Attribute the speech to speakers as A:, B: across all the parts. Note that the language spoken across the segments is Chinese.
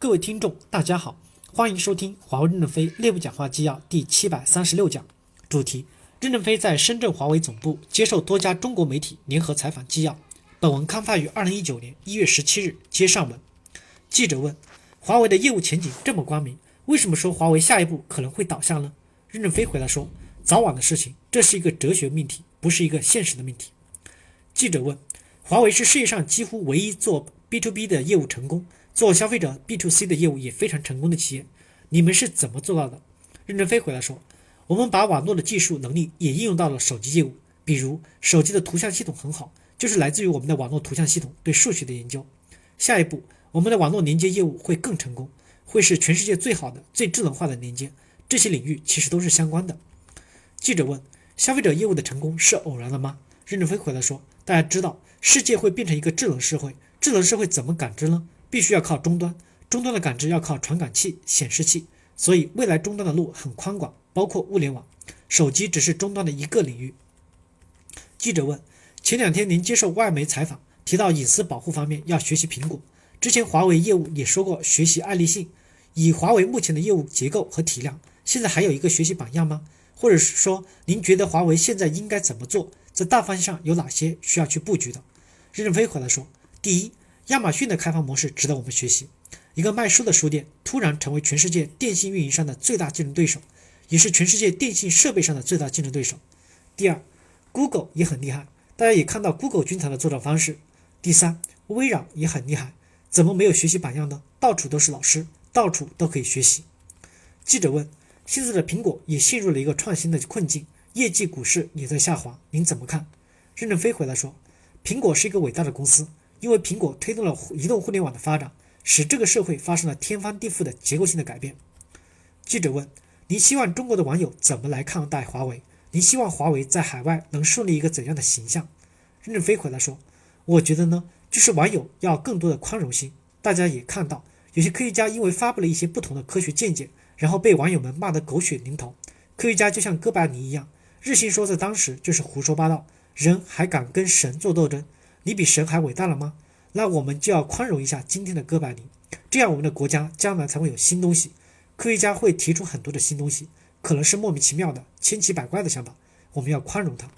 A: 各位听众，大家好，欢迎收听华为任正非内部讲话纪要第七百三十六讲，主题：任正非在深圳华为总部接受多家中国媒体联合采访纪要。本文刊发于二零一九年一月十七日。接上文，记者问：华为的业务前景这么光明，为什么说华为下一步可能会倒下呢？任正非回答说：早晚的事情，这是一个哲学命题，不是一个现实的命题。记者问：华为是世界上几乎唯一做 B to B 的业务成功？做消费者 B to C 的业务也非常成功的企业，你们是怎么做到的？任正非回答说：“我们把网络的技术能力也应用到了手机业务，比如手机的图像系统很好，就是来自于我们的网络图像系统对数学的研究。下一步，我们的网络连接业务会更成功，会是全世界最好的、最智能化的连接。这些领域其实都是相关的。”记者问：“消费者业务的成功是偶然的吗？”任正非回答说：“大家知道，世界会变成一个智能社会，智能社会怎么感知呢？”必须要靠终端，终端的感知要靠传感器、显示器，所以未来终端的路很宽广，包括物联网。手机只是终端的一个领域。记者问：前两天您接受外媒采访，提到隐私保护方面要学习苹果，之前华为业务也说过学习爱立信。以华为目前的业务结构和体量，现在还有一个学习榜样吗？或者是说，您觉得华为现在应该怎么做？在大方向上有哪些需要去布局的？任正非回答说：第一。亚马逊的开发模式值得我们学习。一个卖书的书店突然成为全世界电信运营商的最大竞争对手，也是全世界电信设备上的最大竞争对手。第二，Google 也很厉害，大家也看到 Google 军团的作战方式。第三，微软也很厉害，怎么没有学习榜样呢？到处都是老师，到处都可以学习。记者问：现在的苹果也陷入了一个创新的困境，业绩、股市也在下滑，您怎么看？任正非回答说：苹果是一个伟大的公司。因为苹果推动了移动互联网的发展，使这个社会发生了天翻地覆的结构性的改变。记者问：“您希望中国的网友怎么来看待华为？您希望华为在海外能树立一个怎样的形象？”任正非回答说：“我觉得呢，就是网友要更多的宽容心。大家也看到，有些科学家因为发布了一些不同的科学见解，然后被网友们骂得狗血淋头。科学家就像哥白尼一样，日心说在当时就是胡说八道，人还敢跟神做斗争。”你比神还伟大了吗？那我们就要宽容一下今天的哥白尼，这样我们的国家将来才会有新东西。科学家会提出很多的新东西，可能是莫名其妙的、千奇百怪的想法，我们要宽容他。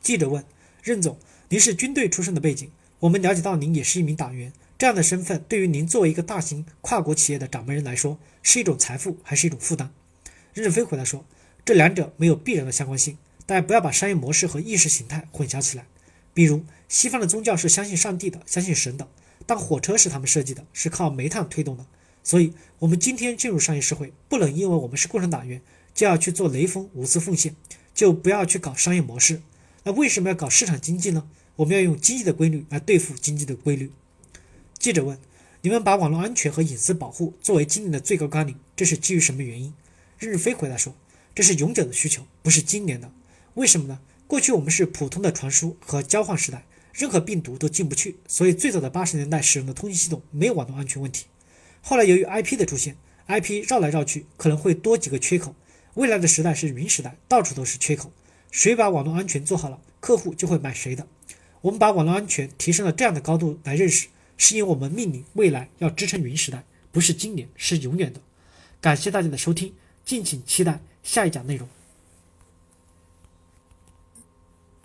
A: 记者问任总：“您是军队出身的背景，我们了解到您也是一名党员，这样的身份对于您作为一个大型跨国企业的掌门人来说，是一种财富还是一种负担？”任正非回答说：“这两者没有必然的相关性，大家不要把商业模式和意识形态混淆起来。”比如，西方的宗教是相信上帝的，相信神的。但火车是他们设计的，是靠煤炭推动的。所以，我们今天进入商业社会，不能因为我们是共产党员，就要去做雷锋无私奉献，就不要去搞商业模式。那为什么要搞市场经济呢？我们要用经济的规律来对付经济的规律。记者问：你们把网络安全和隐私保护作为今年的最高纲领，这是基于什么原因？任正非回答说：这是永久的需求，不是今年的。为什么呢？过去我们是普通的传输和交换时代，任何病毒都进不去，所以最早的八十年代使用的通信系统没有网络安全问题。后来由于 IP 的出现，IP 绕来绕去可能会多几个缺口。未来的时代是云时代，到处都是缺口。谁把网络安全做好了，客户就会买谁的。我们把网络安全提升了这样的高度来认识，是因为我们命令未来要支撑云时代，不是今年，是永远的。感谢大家的收听，敬请期待下一讲内容。